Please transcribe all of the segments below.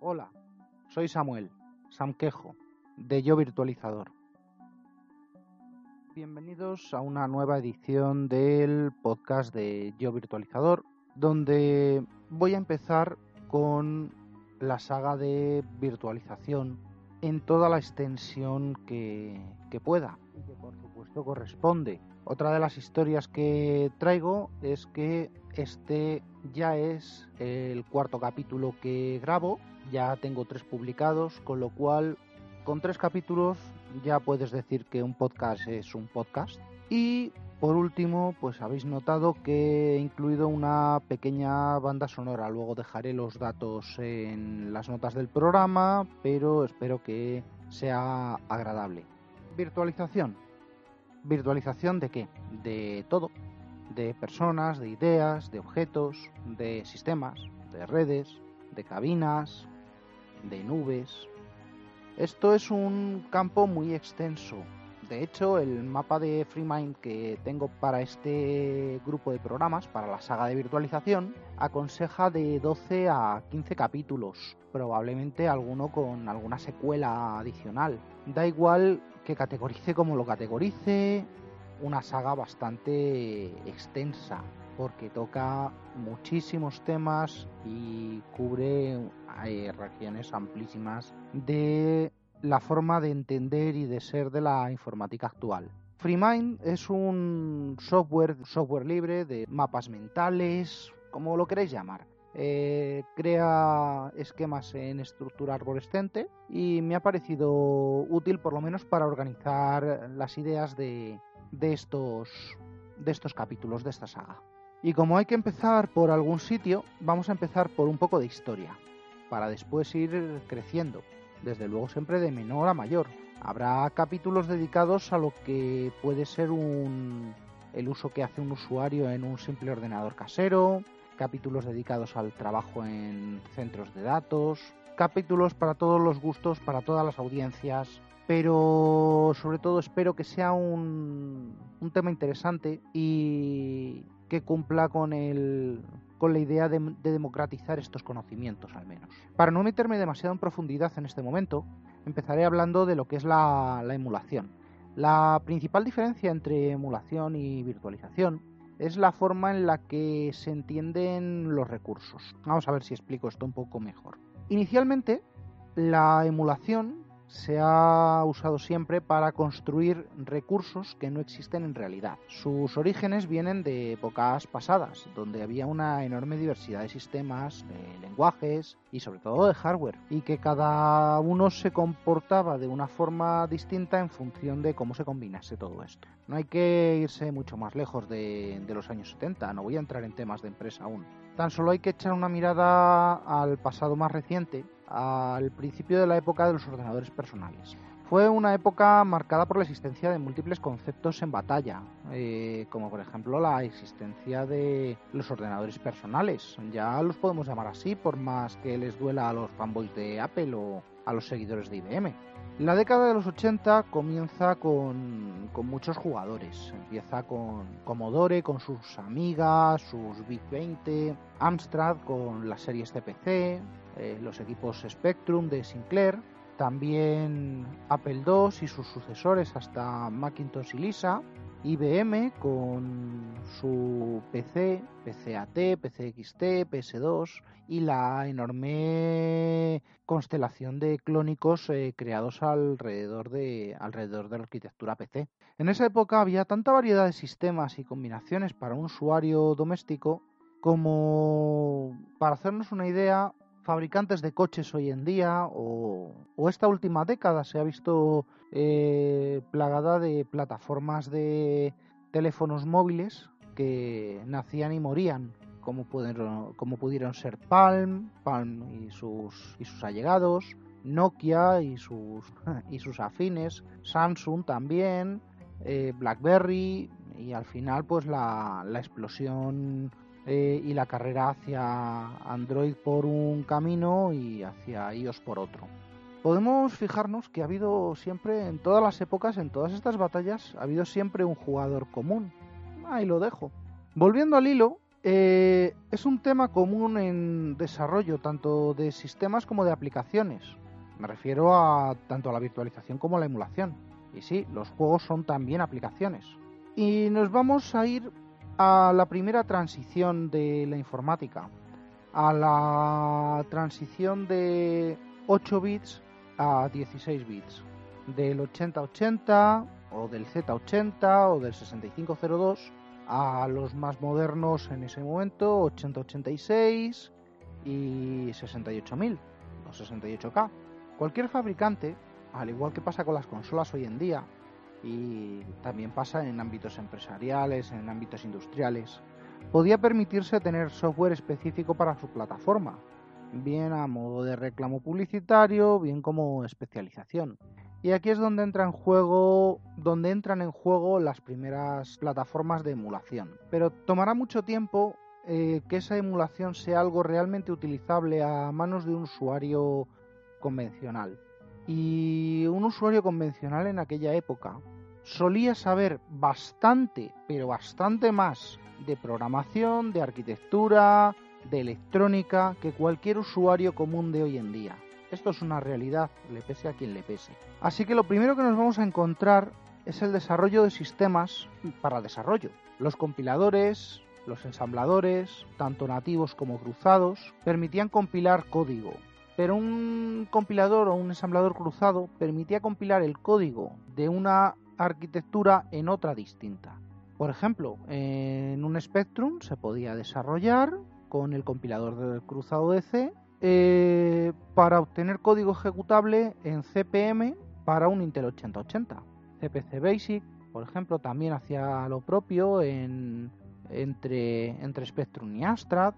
Hola, soy Samuel, Sam Quejo, de Yo Virtualizador. Bienvenidos a una nueva edición del podcast de Yo Virtualizador, donde voy a empezar con la saga de virtualización en toda la extensión que, que pueda y que por supuesto corresponde. Otra de las historias que traigo es que este ya es el cuarto capítulo que grabo ya tengo tres publicados, con lo cual con tres capítulos ya puedes decir que un podcast es un podcast. Y por último, pues habéis notado que he incluido una pequeña banda sonora. Luego dejaré los datos en las notas del programa, pero espero que sea agradable. Virtualización. ¿Virtualización de qué? De todo. De personas, de ideas, de objetos, de sistemas, de redes, de cabinas, de nubes. Esto es un campo muy extenso. De hecho, el mapa de FreeMind que tengo para este grupo de programas, para la saga de virtualización, aconseja de 12 a 15 capítulos, probablemente alguno con alguna secuela adicional. Da igual que categorice como lo categorice, una saga bastante extensa, porque toca muchísimos temas y cubre hay regiones amplísimas de la forma de entender y de ser de la informática actual. FreeMind es un software, libre de mapas mentales, como lo queréis llamar. Eh, crea esquemas en estructura arborescente y me ha parecido útil por lo menos para organizar las ideas de estos capítulos de esta saga. Y como hay que empezar por algún sitio, vamos a empezar por un poco de historia para después ir creciendo, desde luego siempre de menor a mayor. Habrá capítulos dedicados a lo que puede ser un, el uso que hace un usuario en un simple ordenador casero, capítulos dedicados al trabajo en centros de datos, capítulos para todos los gustos, para todas las audiencias, pero sobre todo espero que sea un, un tema interesante y que cumpla con el, con la idea de, democratizar estos conocimientos al menos. Para no meterme demasiado en profundidad en este momento, empezaré hablando de lo que es la, la emulación. La principal diferencia entre emulación y virtualización es la forma en la que se entienden los recursos. Vamos a ver si explico esto un poco mejor. Inicialmente, la emulación se ha usado siempre para construir recursos que no existen en realidad. Sus orígenes vienen de épocas pasadas, donde había una enorme diversidad de sistemas, de lenguajes y sobre todo de hardware, y que cada uno se comportaba de una forma distinta en función de cómo se combinase todo esto. No hay que irse mucho más lejos de, de los años 70, no voy a entrar en temas de empresa aún. Tan solo hay que echar una mirada al pasado más reciente al principio de la época de los ordenadores personales. Fue una época marcada por la existencia de múltiples conceptos en batalla, eh, como por ejemplo la existencia de los ordenadores personales. Ya los podemos llamar así, por más que les duela a los fanboys de Apple o a los seguidores de IBM. La década de los 80 comienza con, muchos jugadores. Empieza con Commodore, con sus amigas, sus Big 20, Amstrad con las series CPC, eh, los equipos Spectrum de Sinclair, también Apple II y sus sucesores hasta Macintosh y Lisa, IBM con su PC, PCAT, PCXT, PS2 y la enorme constelación de clónicos eh, creados alrededor de, alrededor de la arquitectura PC. En esa época había tanta variedad de sistemas y combinaciones para un usuario doméstico como, para hacernos una idea, fabricantes de coches hoy en día o, esta última década se ha visto eh, plagada de plataformas de teléfonos móviles que nacían y morían, como pudieron, como pudieron ser Palm, Palm y sus, y sus allegados, Nokia y sus, y sus afines, Samsung también, eh, BlackBerry y al final pues la, la explosión eh, y la carrera hacia Android por un camino y hacia iOS por otro. Podemos fijarnos que ha habido siempre, en todas las épocas, en todas estas batallas, ha habido siempre un jugador común. Ahí lo dejo. Volviendo al hilo, eh, es un tema común en desarrollo tanto de sistemas como de aplicaciones. Me refiero a tanto a la virtualización como a la emulación. Y sí, los juegos son también aplicaciones. Y nos vamos a ir a la primera transición de la informática, a la transición de 8 bits a 16 bits, del 8080 o del Z80 o del 6502 a los más modernos en ese momento, 8086 y 68000 o 68K. Cualquier fabricante, al igual que pasa con las consolas hoy en día, y también pasa en ámbitos empresariales, en ámbitos industriales, podía permitirse tener software específico para su plataforma, bien a modo de reclamo publicitario, bien como especialización. Y aquí es donde entra en juego, donde entran en juego las primeras plataformas de emulación. Pero tomará mucho tiempo eh, que esa emulación sea algo realmente utilizable a manos de un usuario convencional. Y un usuario convencional en aquella época solía saber bastante, pero bastante más de programación, de arquitectura, de electrónica que cualquier usuario común de hoy en día. Esto es una realidad, le pese a quien le pese. Así que lo primero que nos vamos a encontrar es el desarrollo de sistemas para desarrollo. Los compiladores, los ensambladores, tanto nativos como cruzados, permitían compilar código, pero un compilador o un ensamblador cruzado permitía compilar el código de una arquitectura en otra distinta. Por ejemplo, en un Spectrum se podía desarrollar con el compilador del cruzado de C eh, para obtener código ejecutable en CPM para un Intel 8080. CPC Basic, por ejemplo, también hacía lo propio en, entre, entre Spectrum y Astra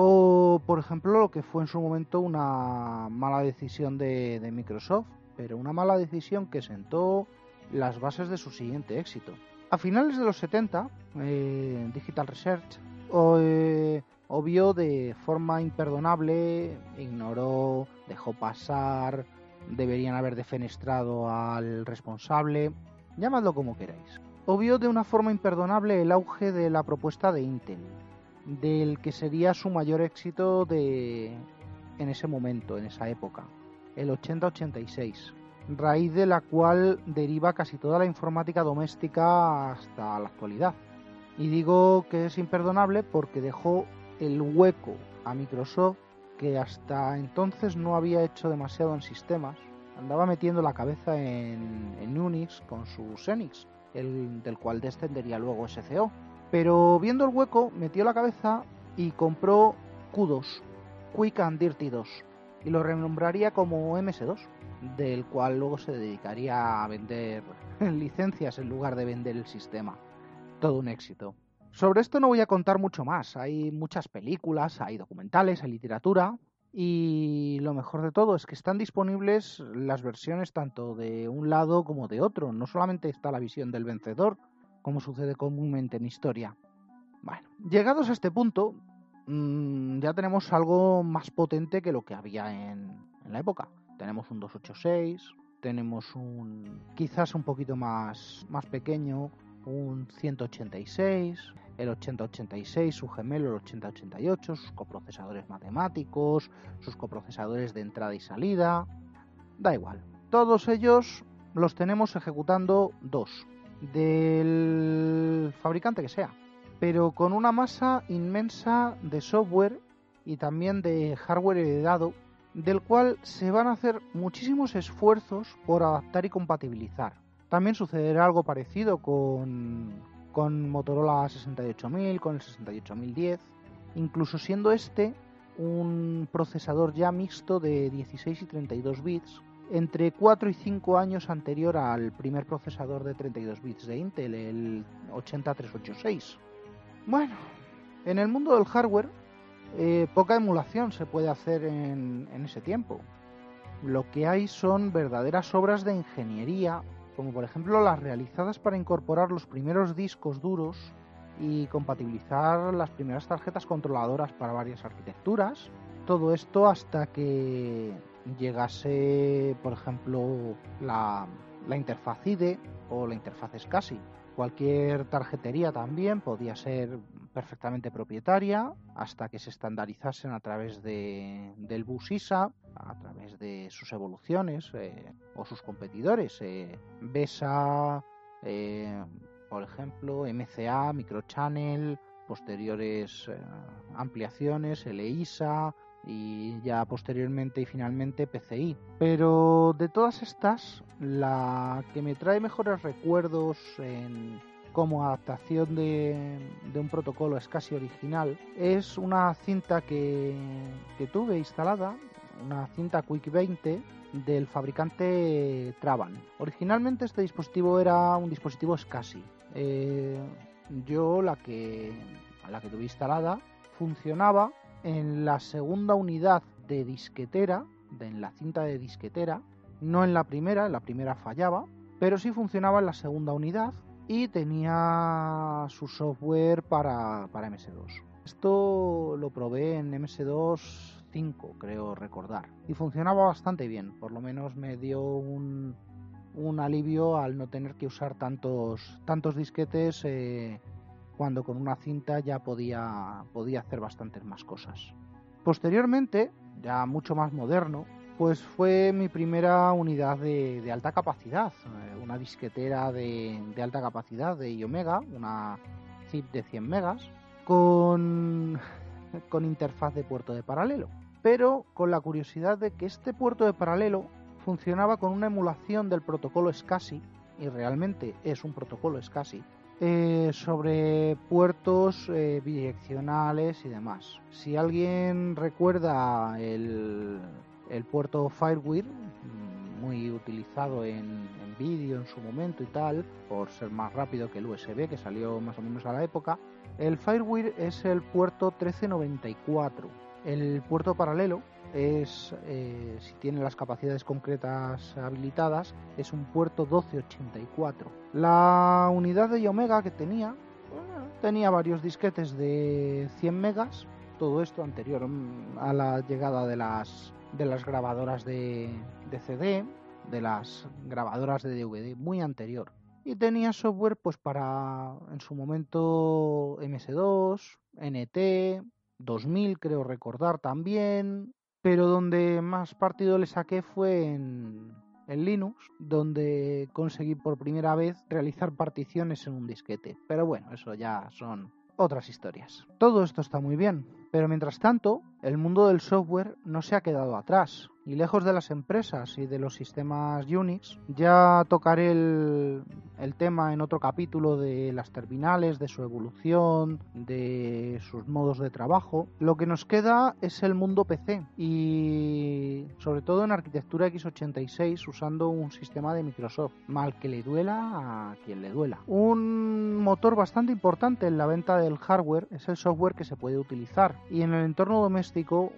o, por ejemplo, lo que fue en su momento una mala decisión de, Microsoft, pero una mala decisión que sentó las bases de su siguiente éxito. A finales de los 70, eh, Digital Research eh, obvió de forma imperdonable, ignoró, dejó pasar, deberían haber defenestrado al responsable, llamadlo como queráis. Obvió de una forma imperdonable el auge de la propuesta de Intel, del que sería su mayor éxito de en ese momento, en esa época, el 80-86, raíz de la cual deriva casi toda la informática doméstica hasta la actualidad. Y digo que es imperdonable porque dejó el hueco a Microsoft que hasta entonces no había hecho demasiado en sistemas. Andaba metiendo la cabeza en, Unix con su Xenix, el, del cual descendería luego SCO. Pero viendo el hueco, metió la cabeza y compró Q2, Quick and Dirty 2, y lo renombraría como MS2, del cual luego se dedicaría a vender licencias en lugar de vender el sistema. Todo un éxito. Sobre esto no voy a contar mucho más. Hay muchas películas, hay documentales, hay literatura. Y lo mejor de todo es que están disponibles las versiones tanto de un lado como de otro. No solamente está la visión del vencedor, como sucede comúnmente en historia. Bueno, llegados a este punto, mmm, ya tenemos algo más potente que lo que había en, en, la época. Tenemos un 286, tenemos un quizás un poquito más, más pequeño, un 186, el 8086, su gemelo el 8088, sus coprocesadores matemáticos, sus coprocesadores de entrada y salida. Da igual. Todos ellos los tenemos ejecutando dos del fabricante que sea, pero con una masa inmensa de software y también de hardware heredado, del cual se van a hacer muchísimos esfuerzos por adaptar y compatibilizar. También sucederá algo parecido con, con Motorola 68000, con el 68010, incluso siendo este un procesador ya mixto de 16 y 32 bits, entre 4 y 5 años anterior al primer procesador de 32 bits de Intel, el 80386. Bueno, en el mundo del hardware, eh, poca emulación se puede hacer en, en ese tiempo. Lo que hay son verdaderas obras de ingeniería, como por ejemplo las realizadas para incorporar los primeros discos duros y compatibilizar las primeras tarjetas controladoras para varias arquitecturas. Todo esto hasta que llegase, por ejemplo, la, la interfaz IDE o la interfaz SCSI. Cualquier tarjetería también podía ser perfectamente propietaria hasta que se estandarizasen a través de, del bus ISA, a través de sus evoluciones eh, o sus competidores. Eh, BESA, eh, por ejemplo, MCA, Microchannel, posteriores eh, ampliaciones, LISA y ya posteriormente y finalmente PCI. Pero de todas estas, la que me trae mejores recuerdos en, como adaptación de, de, un protocolo SCSI original es una cinta que, que tuve instalada, una cinta Quick 20 del fabricante Traban. Originalmente este dispositivo era un dispositivo SCSI. Eh, yo la que, la que tuve instalada funcionaba en la segunda unidad de disquetera, en la cinta de disquetera, no en la primera, en la primera fallaba, pero sí funcionaba en la segunda unidad y tenía su software para, para MS2. Esto lo probé en MS2 5, creo recordar, y funcionaba bastante bien, por lo menos me dio un, un alivio al no tener que usar tantos, tantos disquetes eh, cuando con una cinta ya podía, podía hacer bastantes más cosas. Posteriormente, ya mucho más moderno, pues fue mi primera unidad de, alta capacidad, eh, una disquetera de, de, alta capacidad de iOmega, una zip de 100 megas, con, con interfaz de puerto de paralelo, pero con la curiosidad de que este puerto de paralelo funcionaba con una emulación del protocolo SCSI, y realmente es un protocolo SCSI, eh, sobre puertos eh, bidireccionales y demás. Si alguien recuerda el, puerto Firewire, mm, muy utilizado en, en vídeo en su momento y tal, por ser más rápido que el USB, que salió más o menos a la época, el Firewire es el puerto 1394. El puerto paralelo es, eh, si tiene las capacidades concretas habilitadas, es un puerto 1284. La unidad de Omega que tenía, tenía varios disquetes de 100 megas, todo esto anterior a la llegada de las, de las grabadoras de, de CD, de las grabadoras de DVD, muy anterior. Y tenía software pues para en su momento MS2, NT, 2000 creo recordar también, pero donde más partido le saqué fue en, en, Linux, donde conseguí por primera vez realizar particiones en un disquete. Pero bueno, eso ya son otras historias. Todo esto está muy bien, pero mientras tanto, el mundo del software no se ha quedado atrás. Y lejos de las empresas y de los sistemas Unix, ya tocaré el, el, tema en otro capítulo de las terminales, de su evolución, de sus modos de trabajo. Lo que nos queda es el mundo PC y sobre todo en arquitectura x86 usando un sistema de Microsoft. Mal que le duela a quien le duela. Un motor bastante importante en la venta del hardware es el software que se puede utilizar y en el entorno doméstico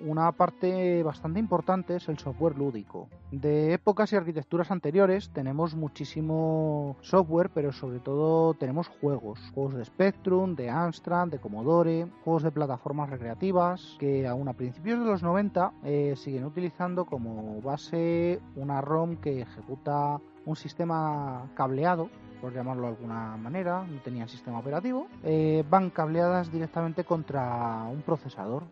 una parte bastante importante es el software lúdico. De épocas y arquitecturas anteriores tenemos muchísimo software, pero sobre todo tenemos juegos. Juegos de Spectrum, de Amstrad, de Commodore, juegos de plataformas recreativas que aún a principios de los 90 eh, siguen utilizando como base una ROM que ejecuta un sistema cableado por llamarlo de alguna manera, no tenían sistema operativo, eh, van cableadas directamente contra un procesador,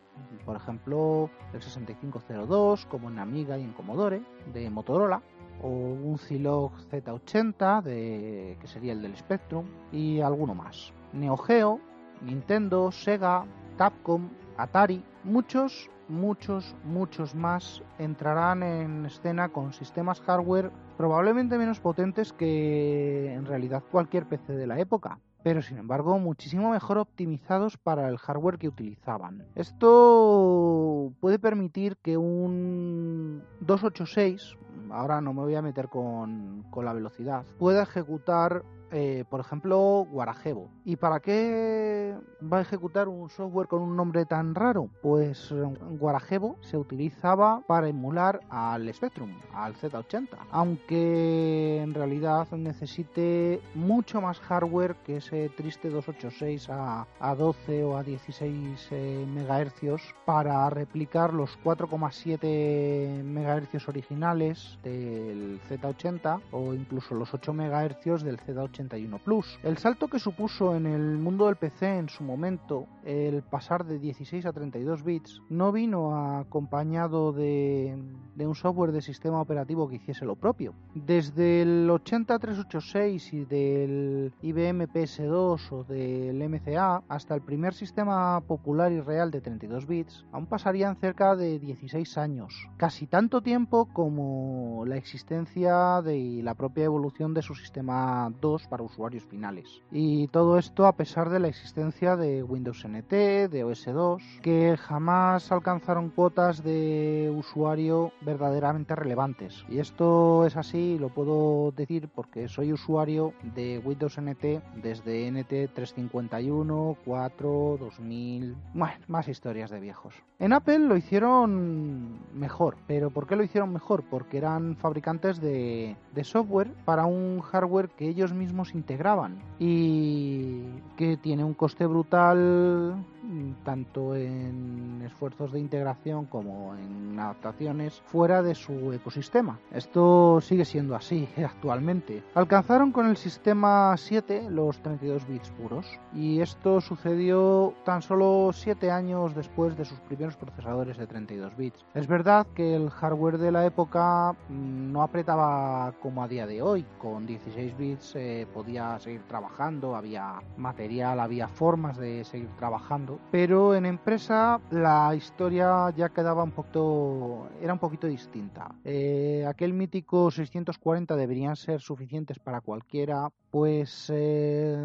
por ejemplo el 6502 como en Amiga y en Commodore de Motorola, o un Zilog Z80 de, que sería el del Spectrum y alguno más. Neo Geo, Nintendo, Sega, Capcom, Atari, muchos, muchos, muchos más entrarán en escena con sistemas hardware probablemente menos potentes que en realidad cualquier PC de la época, pero sin embargo muchísimo mejor optimizados para el hardware que utilizaban. Esto puede permitir que un 286, ahora no me voy a meter con, con la velocidad, pueda ejecutar eh, por ejemplo, Guarajevo. ¿Y para qué va a ejecutar un software con un nombre tan raro? Pues Guarajevo se utilizaba para emular al Spectrum, al Z80, aunque en realidad necesite mucho más hardware que ese triste 286 a, a 12 o a 16 eh, MHz para replicar los 4,7 MHz originales del Z80 o incluso los 8 MHz del Z81 Plus. El salto que supuso en el mundo del PC en su momento el pasar de 16 a 32 bits no vino acompañado de, de un software de sistema operativo que hiciese lo propio. Desde el 80386 y del IBM PS2 o del MCA hasta el primer sistema popular y real de 32 bits, aún pasarían cerca de 16 años, casi tanto tiempo como la existencia de la propia evolución de su sistema 2 para usuarios finales. Y todo esto a pesar de la existencia de Windows NT, de OS2, que jamás alcanzaron cuotas de usuario verdaderamente relevantes. Y esto es así, lo puedo decir porque soy usuario de Windows NT desde NT 351, 4, 2000, bueno, más historias de viejos. En Apple lo hicieron mejor, pero ¿por qué lo hicieron mejor? Porque eran fabricantes de, de software para un hardware que ellos mismos integraban y que tiene un coste brutal tanto en esfuerzos de integración como en adaptaciones fuera de su ecosistema. Esto sigue siendo así actualmente. Alcanzaron con el sistema 7 los 32 bits puros y esto sucedió tan solo 7 años después de sus primeros procesadores de 32 bits. Es verdad que el hardware de la época mm, no apretaba como a día de hoy, con 16 bits eh, podía seguir trabajando, había material, había formas de seguir trabajando, pero en empresa la historia ya quedaba un poquito, era un poquito distinta. Eh, aquel mítico 640 deberían ser suficientes para cualquiera, pues eh,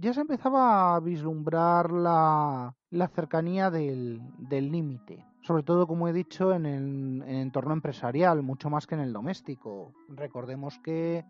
ya se empezaba a vislumbrar la, la cercanía del límite sobre todo, como he dicho, en el, entorno empresarial, mucho más que en el doméstico. Recordemos que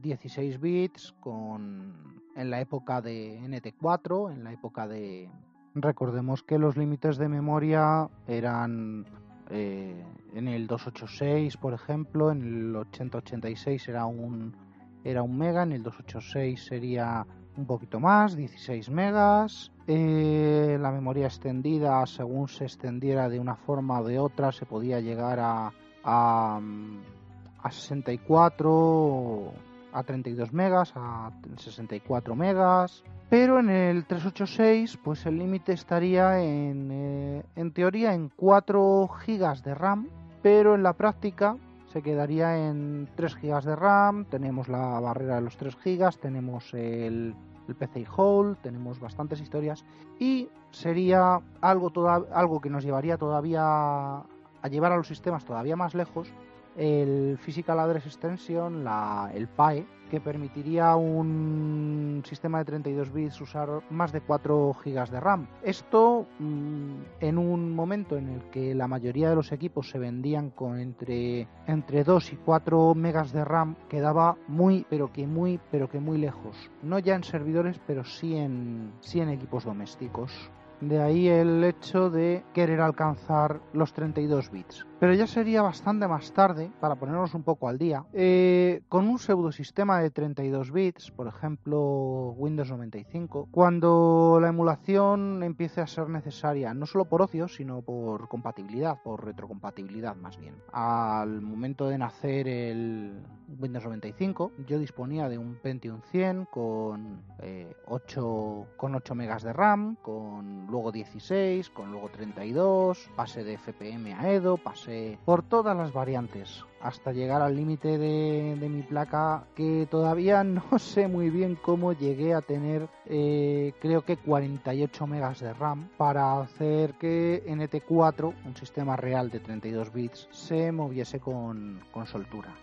16 eh, bits con, en la época de NT4, en la época de... Recordemos que los límites de memoria eran eh, en el 286, por ejemplo, en el 8086 era un, era un mega, en el 286 sería un poquito más, 16 megas. Eh, la memoria extendida, según se extendiera de una forma o de otra, se podía llegar a, a, a 64, a 32 megas, a 64 megas. Pero en el 386, pues el límite estaría en, eh, en teoría en 4 gigas de RAM, pero en la práctica se quedaría en 3 gigas de RAM, tenemos la barrera de los 3 gigas, tenemos el el PC Hall, tenemos bastantes historias y sería algo, algo que nos llevaría todavía a llevar a los sistemas todavía más lejos el Physical Address Extension, la, el PAE, que permitiría un sistema de 32 bits usar más de 4 GB de RAM. Esto mm, en un momento en el que la mayoría de los equipos se vendían con entre, entre 2 y 4 megas de RAM quedaba muy, pero que muy, pero que muy lejos. No ya en servidores, pero sí en, sí en equipos domésticos. De ahí el hecho de querer alcanzar los 32 bits pero ya sería bastante más tarde, para ponernos un poco al día, eh, con un pseudosistema de 32 bits, por ejemplo Windows 95, cuando la emulación empiece a ser necesaria, no solo por ocio, sino por compatibilidad, por retrocompatibilidad más bien. Al momento de nacer el Windows 95, yo disponía de un Pentium 100 con, 8, eh, con 8 megas de RAM, con luego 16, con luego 32, pase de FPM a Edo, pase por todas las variantes hasta llegar al límite de, mi placa que todavía no sé muy bien cómo llegué a tener eh, creo que 48 megas de RAM para hacer que NT4 un sistema real de 32 bits se moviese con, con soltura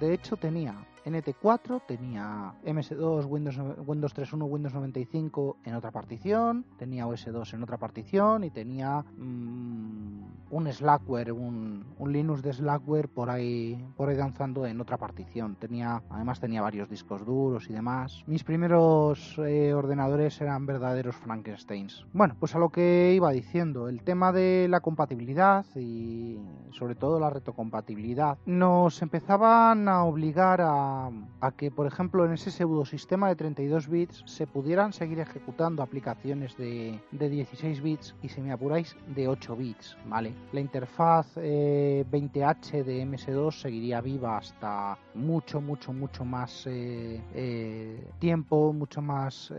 de hecho tenía NT4, tenía MS2, Windows, Windows 3.1, Windows 95 en otra partición, tenía OS2 en otra partición y tenía mmm, un Slackware, un, Linux de Slackware por ahí, por ahí danzando en otra partición. Tenía, además tenía varios discos duros y demás. Mis primeros eh, ordenadores eran verdaderos Frankensteins. Bueno, pues a lo que iba diciendo, el tema de la compatibilidad y sobre todo la retrocompatibilidad nos empezaban a obligar a a, que, por ejemplo, en ese pseudosistema de 32 bits se pudieran seguir ejecutando aplicaciones de, 16 bits y, si me apuráis, de 8 bits, ¿vale? La interfaz 20H eh, de MS2 seguiría viva hasta mucho, mucho, mucho más eh, eh, tiempo, mucho más,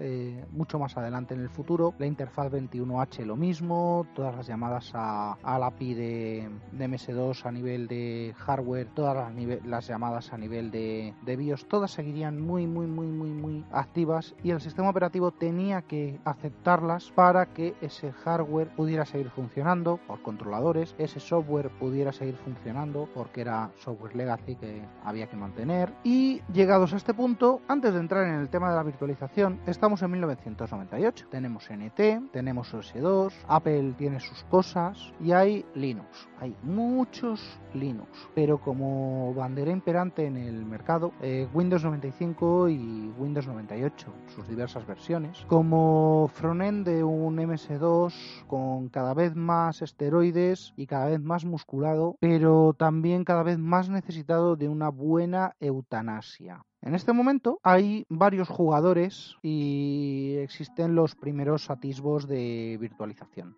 mucho más adelante en el futuro. La interfaz 21H lo mismo, todas las llamadas a, la API de, MS2 a nivel de hardware, todas las, las llamadas a nivel de, de BIOS todas seguirían muy muy muy muy muy activas y el sistema operativo tenía que aceptarlas para que ese hardware pudiera seguir funcionando por controladores, ese software pudiera seguir funcionando porque era software legacy que había que mantener y llegados a este punto, antes de entrar en el tema de la virtualización, estamos en 1998. Tenemos NT, tenemos OS2, Apple tiene sus cosas y hay Linux. Hay muchos Linux, pero como bandera imperante en el mercado eh, Windows 95 y Windows 98, sus diversas versiones, como frontend de un MS2 con cada vez más esteroides y cada vez más musculado, pero también cada vez más necesitado de una buena eutanasia. En este momento hay varios jugadores y existen los primeros atisbos de virtualización.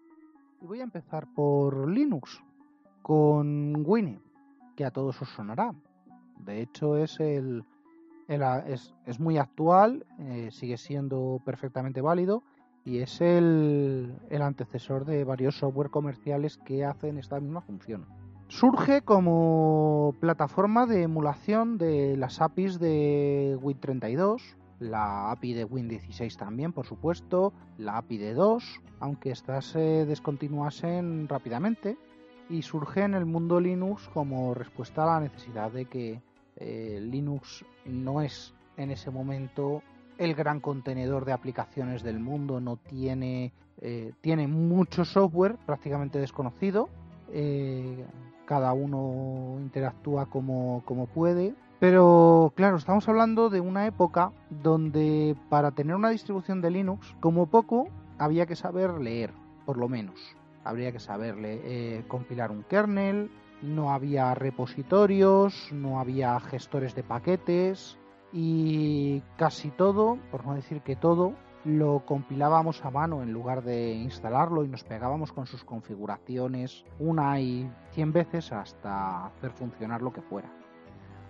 Y voy a empezar por Linux, con Winnie, que a todos os sonará. De hecho, es el, es, muy actual, eh, sigue siendo perfectamente válido y es el, el antecesor de varios software comerciales que hacen esta misma función. Surge como plataforma de emulación de las APIs de Win32, la API de Win16 también, por supuesto, la API de 2, aunque estas se descontinuasen rápidamente, y surge en el mundo Linux como respuesta a la necesidad de que eh, Linux no es en ese momento el gran contenedor de aplicaciones del mundo, no tiene, eh, tiene mucho software prácticamente desconocido, eh, cada uno interactúa como, como puede, pero claro, estamos hablando de una época donde para tener una distribución de Linux, como poco, había que saber leer, por lo menos. Habría que saberle compilar un kernel, no había repositorios, no había gestores de paquetes y casi todo, por no decir que todo, lo compilábamos a mano en lugar de instalarlo y nos pegábamos con sus configuraciones una y cien veces hasta hacer funcionar lo que fuera.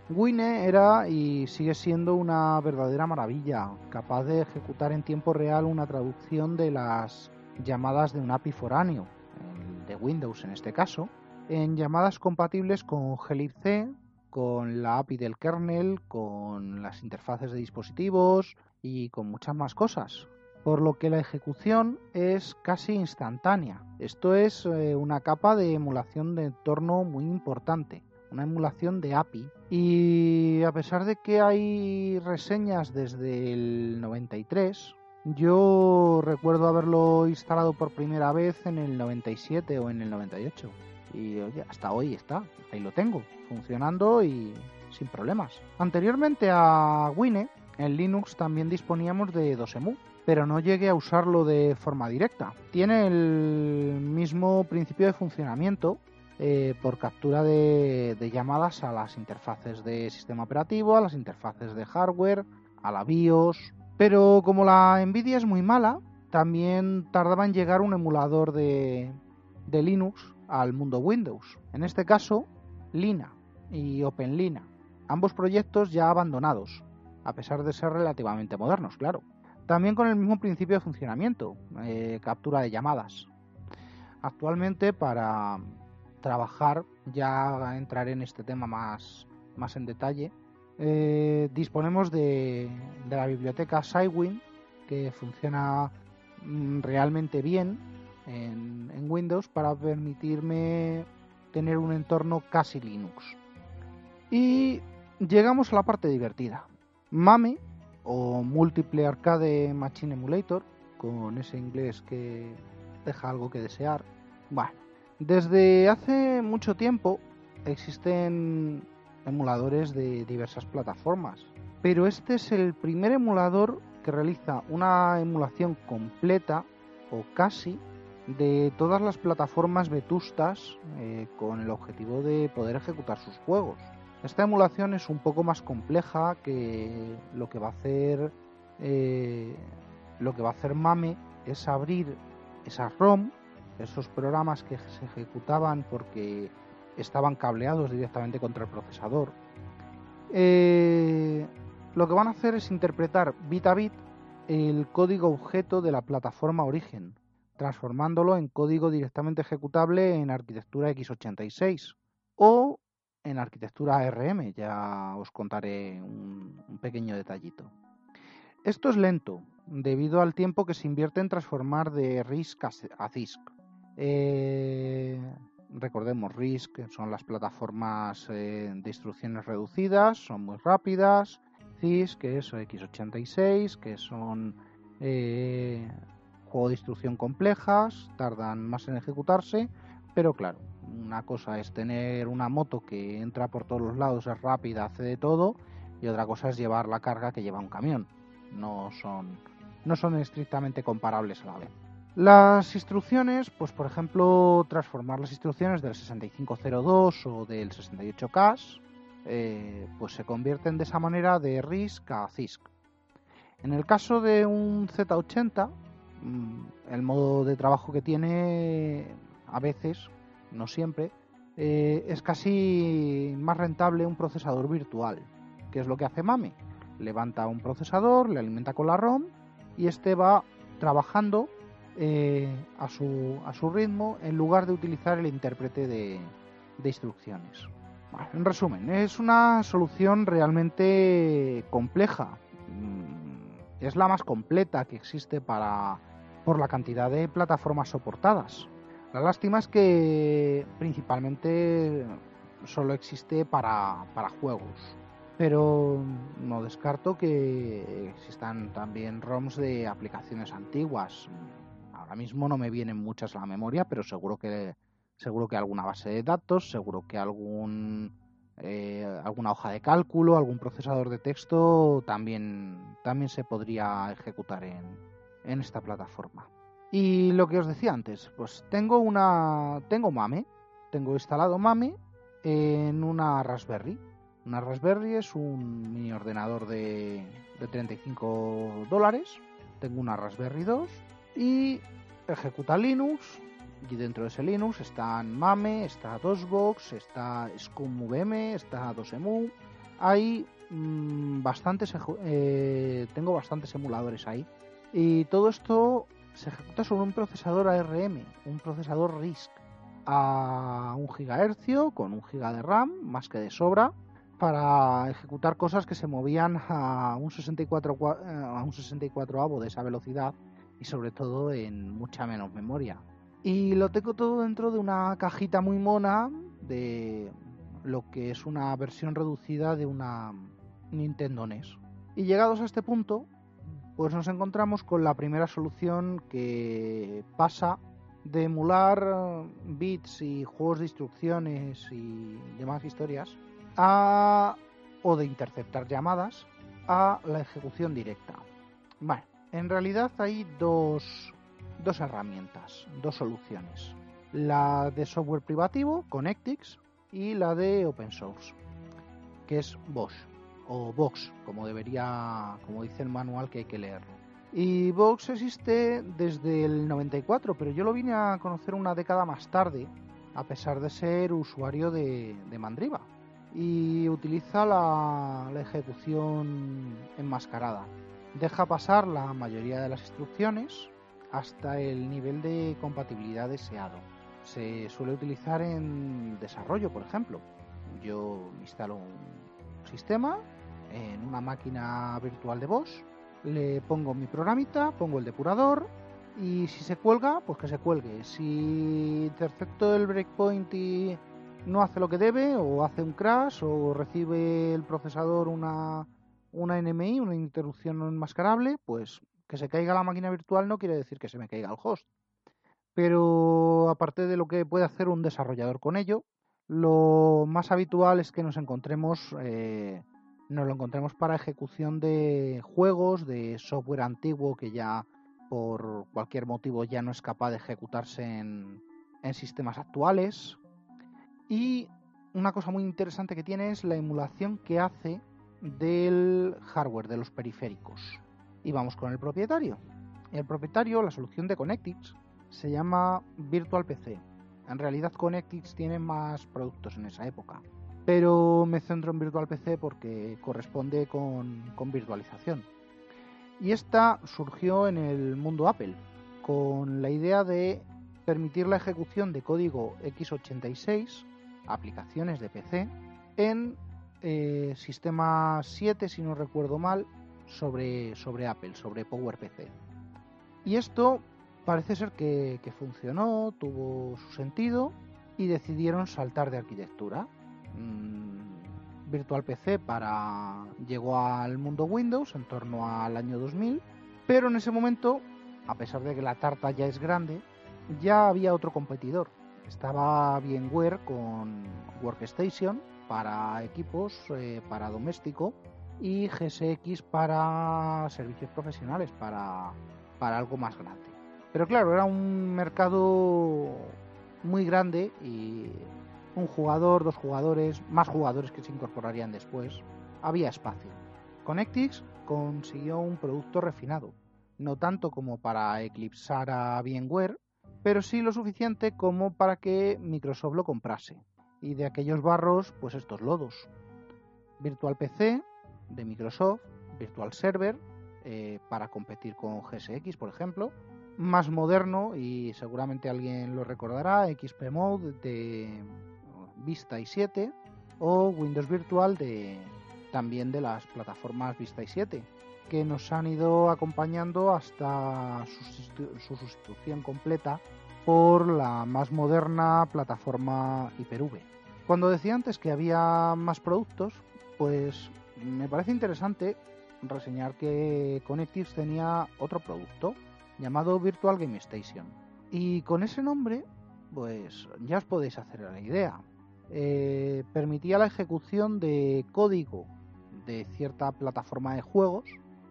Wine era y sigue siendo una verdadera maravilla, capaz de ejecutar en tiempo real una traducción de las llamadas de un API foráneo, de Windows en este caso, en llamadas compatibles con glibc, con la API del kernel, con las interfaces de dispositivos y con muchas más cosas. Por lo que la ejecución es casi instantánea. Esto es eh, una capa de emulación de entorno muy importante, una emulación de API. Y a pesar de que hay reseñas desde el 93, yo recuerdo haberlo instalado por primera vez en el 97 o en el 98 y oye, hasta hoy está, ahí lo tengo, funcionando y sin problemas. Anteriormente a Wine, en Linux también disponíamos de Dosemu, pero no llegué a usarlo de forma directa. Tiene el mismo principio de funcionamiento eh, por captura de, de, llamadas a las interfaces de sistema operativo, a las interfaces de hardware, a la BIOS. Pero como la Nvidia es muy mala, también tardaba en llegar un emulador de, de Linux al mundo Windows. En este caso, Lina y OpenLina, ambos proyectos ya abandonados, a pesar de ser relativamente modernos, claro. También con el mismo principio de funcionamiento, eh, captura de llamadas. Actualmente para trabajar, ya entraré en este tema más, más en detalle, eh, disponemos de, la biblioteca Sidewin, que funciona mm, realmente bien en, Windows para permitirme tener un entorno casi Linux. Y llegamos a la parte divertida. MAME, o Multiple Arcade Machine Emulator, con ese inglés que deja algo que desear. Bueno, desde hace mucho tiempo existen emuladores de diversas plataformas, pero este es el primer emulador que realiza una emulación completa o casi de todas las plataformas vetustas eh, con el objetivo de poder ejecutar sus juegos. Esta emulación es un poco más compleja que lo que va a hacer eh, lo que va a hacer Mame es abrir esas ROM, esos programas que se ejecutaban porque estaban cableados directamente contra el procesador. Eh, lo que van a hacer es interpretar bit a bit el código objeto de la plataforma origen, transformándolo en código directamente ejecutable en arquitectura x86 o en arquitectura ARM, ya os contaré un, pequeño detallito. Esto es lento, debido al tiempo que se invierte en transformar de RISC a CISC. Eh, recordemos, RISC son las plataformas eh, de instrucciones reducidas, son muy rápidas, CISC, que es x86, que son eh, juegos de instrucción complejas, tardan más en ejecutarse, pero claro, una cosa es tener una moto que entra por todos los lados, es rápida, hace de todo, y otra cosa es llevar la carga que lleva un camión. No son, no son estrictamente comparables a la vez. Las instrucciones, pues por ejemplo, transformar las instrucciones del 6502 o del 68K, eh, pues se convierten de esa manera de RISC a CISC. En el caso de un Z80, mm, el modo de trabajo que tiene a veces no siempre, eh, es casi más rentable un procesador virtual, que es lo que hace Mame. Levanta un procesador, le alimenta con la ROM y este va trabajando eh, a, su, a, su, ritmo en lugar de utilizar el intérprete de, instrucciones. en resumen, es una solución realmente compleja. Mm, es la más completa que existe para, por la cantidad de plataformas soportadas. La lástima es que principalmente solo existe para, juegos. Pero no descarto que existan también ROMs de aplicaciones antiguas. Ahora mismo no me vienen muchas a la memoria, pero seguro que seguro que alguna base de datos, seguro que algún eh, alguna hoja de cálculo, algún procesador de texto también, también se podría ejecutar en, en esta plataforma. Y lo que os decía antes, pues tengo una tengo Mame, tengo instalado Mame en una Raspberry. Una Raspberry es un mini ordenador de, de 35 dólares. Tengo una Raspberry 2 y ejecuta Linux. Y dentro de ese Linux están Mame, está DOSBox, está ScumVM, está DosEmu. Hay mm, bastantes, eh, tengo bastantes emuladores ahí. Y todo esto se ejecuta sobre un procesador ARM, un procesador RISC a un GHz con un GB de RAM, más que de sobra, para ejecutar cosas que se movían a un 64 a un 64 avo de esa velocidad y sobre todo en mucha menos memoria. Y lo tengo todo dentro de una cajita muy mona de lo que es una versión reducida de una Nintendo NES. Y llegados a este punto, pues nos encontramos con la primera solución que pasa de emular bits y juegos de instrucciones y demás historias a o de interceptar llamadas a la ejecución directa. Bueno, en realidad hay dos, dos herramientas, dos soluciones. La de software privativo, Connectix, y la de open source, que es Bosch o Vox, como debería, como dice el manual que hay que leer. Y Vox existe desde el 94, pero yo lo vine a conocer una década más tarde, a pesar de ser usuario de, Mandriva. Y utiliza la, la ejecución enmascarada. Deja pasar la mayoría de las instrucciones hasta el nivel de compatibilidad deseado. Se suele utilizar en desarrollo, por ejemplo. Yo instalo un sistema, en una máquina virtual de Bosch, le pongo mi programita, pongo el depurador y si se cuelga, pues que se cuelgue. Si intercepto el breakpoint y, no hace lo que debe o hace un crash o recibe el procesador una, una NMI, una interrupción no enmascarable, pues que se caiga la máquina virtual no quiere decir que se me caiga el host. Pero aparte de lo que puede hacer un desarrollador con ello, lo más habitual es que nos encontremos, eh, nos lo encontremos para ejecución de juegos, de software antiguo que ya por cualquier motivo ya no es capaz de ejecutarse en, en sistemas actuales. Y una cosa muy interesante que tiene es la emulación que hace del hardware, de los periféricos. Y vamos con el propietario. El propietario, la solución de Connectix, se llama Virtual PC. En realidad Connectix tiene más productos en esa época. Pero me centro en Virtual PC porque corresponde con, con virtualización. Y esta surgió en el mundo Apple, con la idea de permitir la ejecución de código x86, aplicaciones de PC, en eh, sistema 7, si no recuerdo mal, sobre, sobre Apple, sobre PowerPC. Y esto parece ser que, funcionó, tuvo su sentido y decidieron saltar de arquitectura. Mm, Virtual PC para llegó al mundo Windows en torno al año 2000, pero en ese momento, a pesar de que la tarta ya es grande, ya había otro competidor. Estaba VMware con Workstation para equipos, eh, para doméstico y GSX para servicios profesionales, para, para algo más grande. Pero claro, era un mercado muy grande y un jugador, dos jugadores, más jugadores que se incorporarían después. Había espacio. Connectix consiguió un producto refinado, no tanto como para eclipsar a VMware, pero sí lo suficiente como para que Microsoft lo comprase. Y de aquellos barros, pues estos lodos. Virtual PC de Microsoft, Virtual Server, eh, para competir con GSX, por ejemplo. Más moderno, y seguramente alguien lo recordará, XP Mode de Vista y 7 o Windows Virtual de también de las plataformas Vista y 7 que nos han ido acompañando hasta su sustitución completa por la más moderna plataforma Hyper-V. Cuando decía antes que había más productos, pues me parece interesante reseñar que Connectix tenía otro producto llamado Virtual Game Station. Y con ese nombre, pues ya os podéis hacer la idea. Eh, permitía la ejecución de código de cierta plataforma de juegos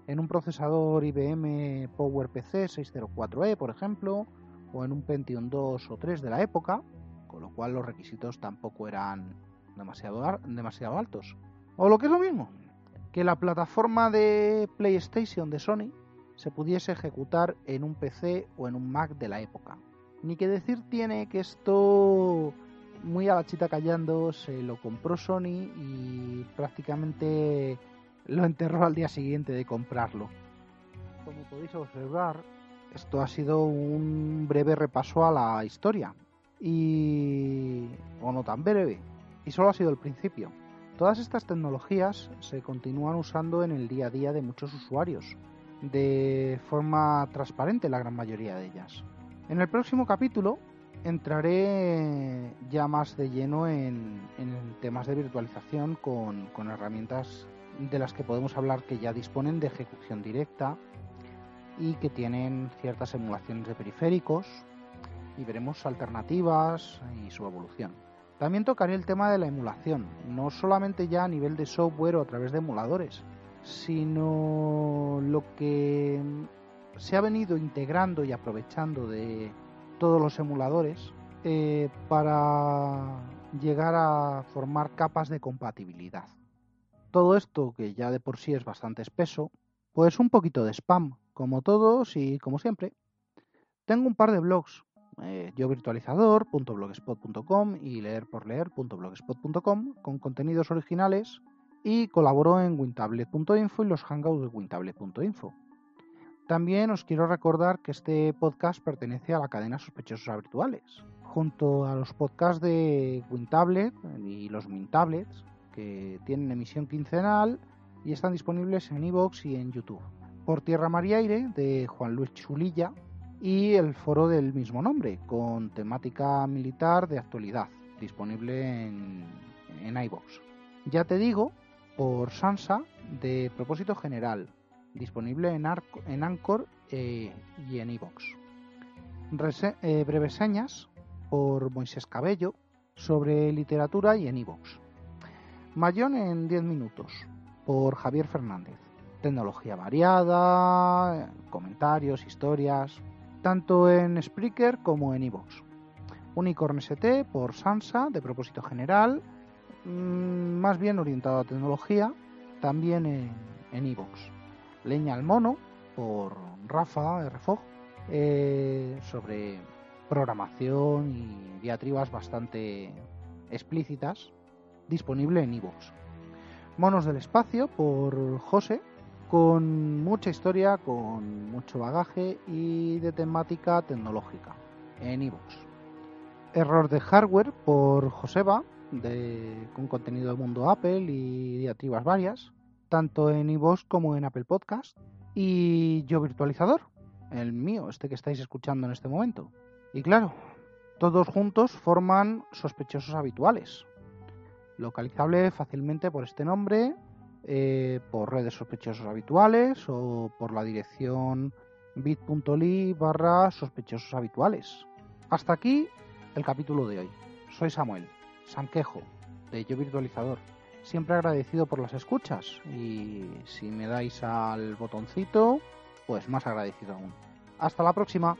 en un procesador IBM PowerPC 604E, por ejemplo, o en un Pentium 2 o 3 de la época, con lo cual los requisitos tampoco eran demasiado, demasiado altos. O lo que es lo mismo, que la plataforma de PlayStation de Sony se pudiese ejecutar en un PC o en un Mac de la época. Ni que decir tiene que esto muy a la chita callando se lo compró Sony y prácticamente lo enterró al día siguiente de comprarlo. Como podéis observar, esto ha sido un breve repaso a la historia. Y... o no tan breve. Y solo ha sido el principio. Todas estas tecnologías se continúan usando en el día a día de muchos usuarios, de forma transparente la gran mayoría de ellas. En el próximo capítulo entraré ya más de lleno en, temas de virtualización con, con herramientas de las que podemos hablar que ya disponen de ejecución directa y que tienen ciertas emulaciones de periféricos y veremos alternativas y su evolución. También tocaré el tema de la emulación, no solamente ya a nivel de software o a través de emuladores, sino lo que se ha venido integrando y aprovechando de todos los emuladores eh, para llegar a formar capas de compatibilidad. Todo esto, que ya de por sí es bastante espeso, pues un poquito de spam, como todos y como siempre. Tengo un par de blogs, eh, yovirtualizador.blogspot.com y leerporleer.blogspot.com con contenidos originales y colaboro en wintablet.info y los hangouts de wintablet.info. También os quiero recordar que este podcast pertenece a la cadena Sospechosos Virtuales, junto a los podcasts de WinTablet y los MinTablets, que tienen emisión quincenal y están disponibles en iVoox y en YouTube. Por Tierra, Mar y Aire, de Juan Luis Chulilla, y el foro del mismo nombre, con temática militar de actualidad. disponible en, en iVoox. Ya te digo, por Sansa, de propósito general, disponible en, en Anchor eh, y en iVoox. Eh, breves señas por Moisés Cabello sobre literatura y en iVoox. Mayón en 10 minutos por Javier Fernández. Tecnología variada, comentarios, historias, tanto en Spreaker como en iVoox. Unicorn ST por Sansa, de propósito general, mm, más bien orientado a tecnología, también en iVoox. Leña al mono por Rafa RFOG, eh, sobre programación y diatribas bastante explícitas, disponible en iVoox. Monos del espacio por José, con mucha historia, con mucho bagaje y de temática tecnológica en iVoox. Error de hardware por Joseba, de, con contenido del mundo Apple y diatribas varias, tanto en iVoox como en Apple Podcast. Y yo virtualizador, el mío, este que estáis escuchando en este momento. Y claro, todos juntos forman sospechosos habituales, localizable fácilmente por este nombre, eh, por redes sospechosos habituales o por la dirección bit.ly barra sospechosos habituales. Hasta aquí el capítulo de hoy. Soy Samuel, Sanquejo, de Yo Virtualizador. Siempre agradecido por las escuchas y si me dais al botoncito, pues más agradecido aún. Hasta la próxima.